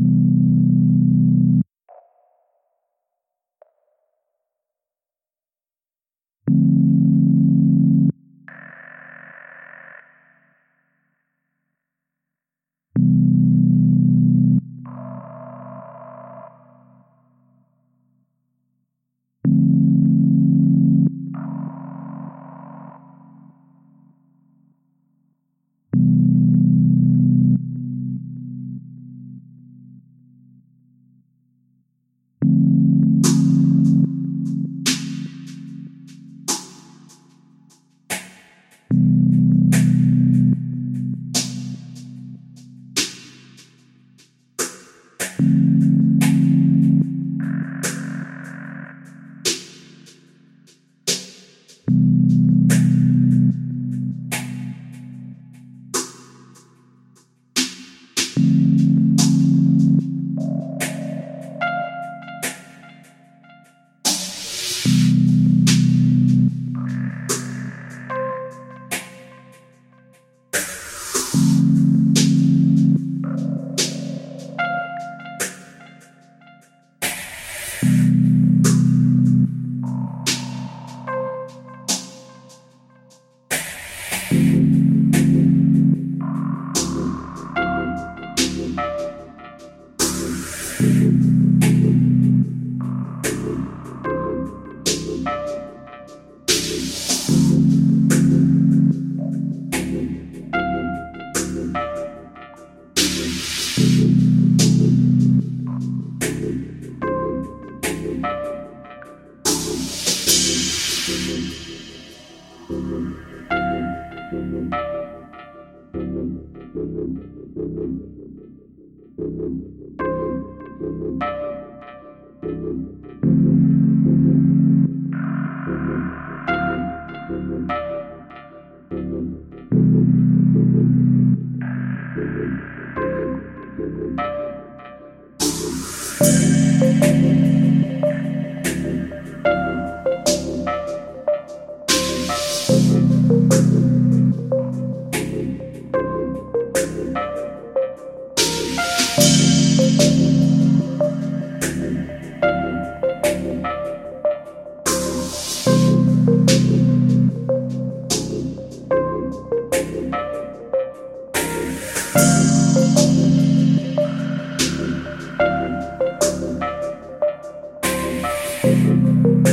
you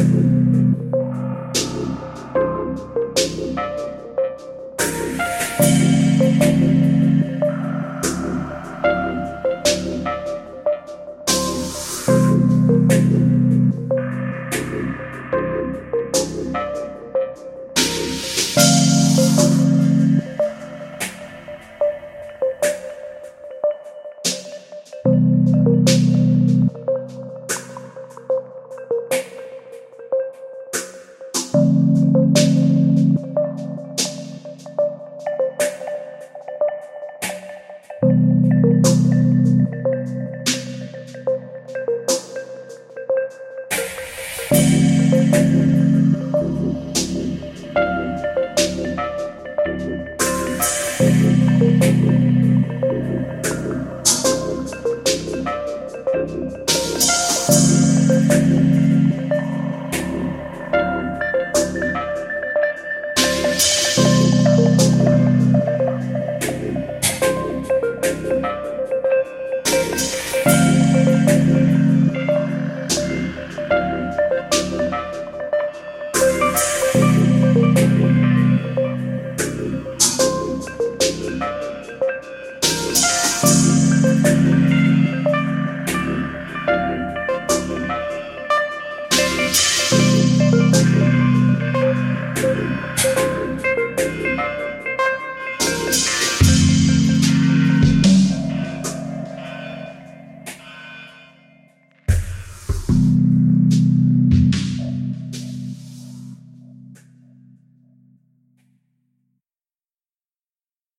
Bye.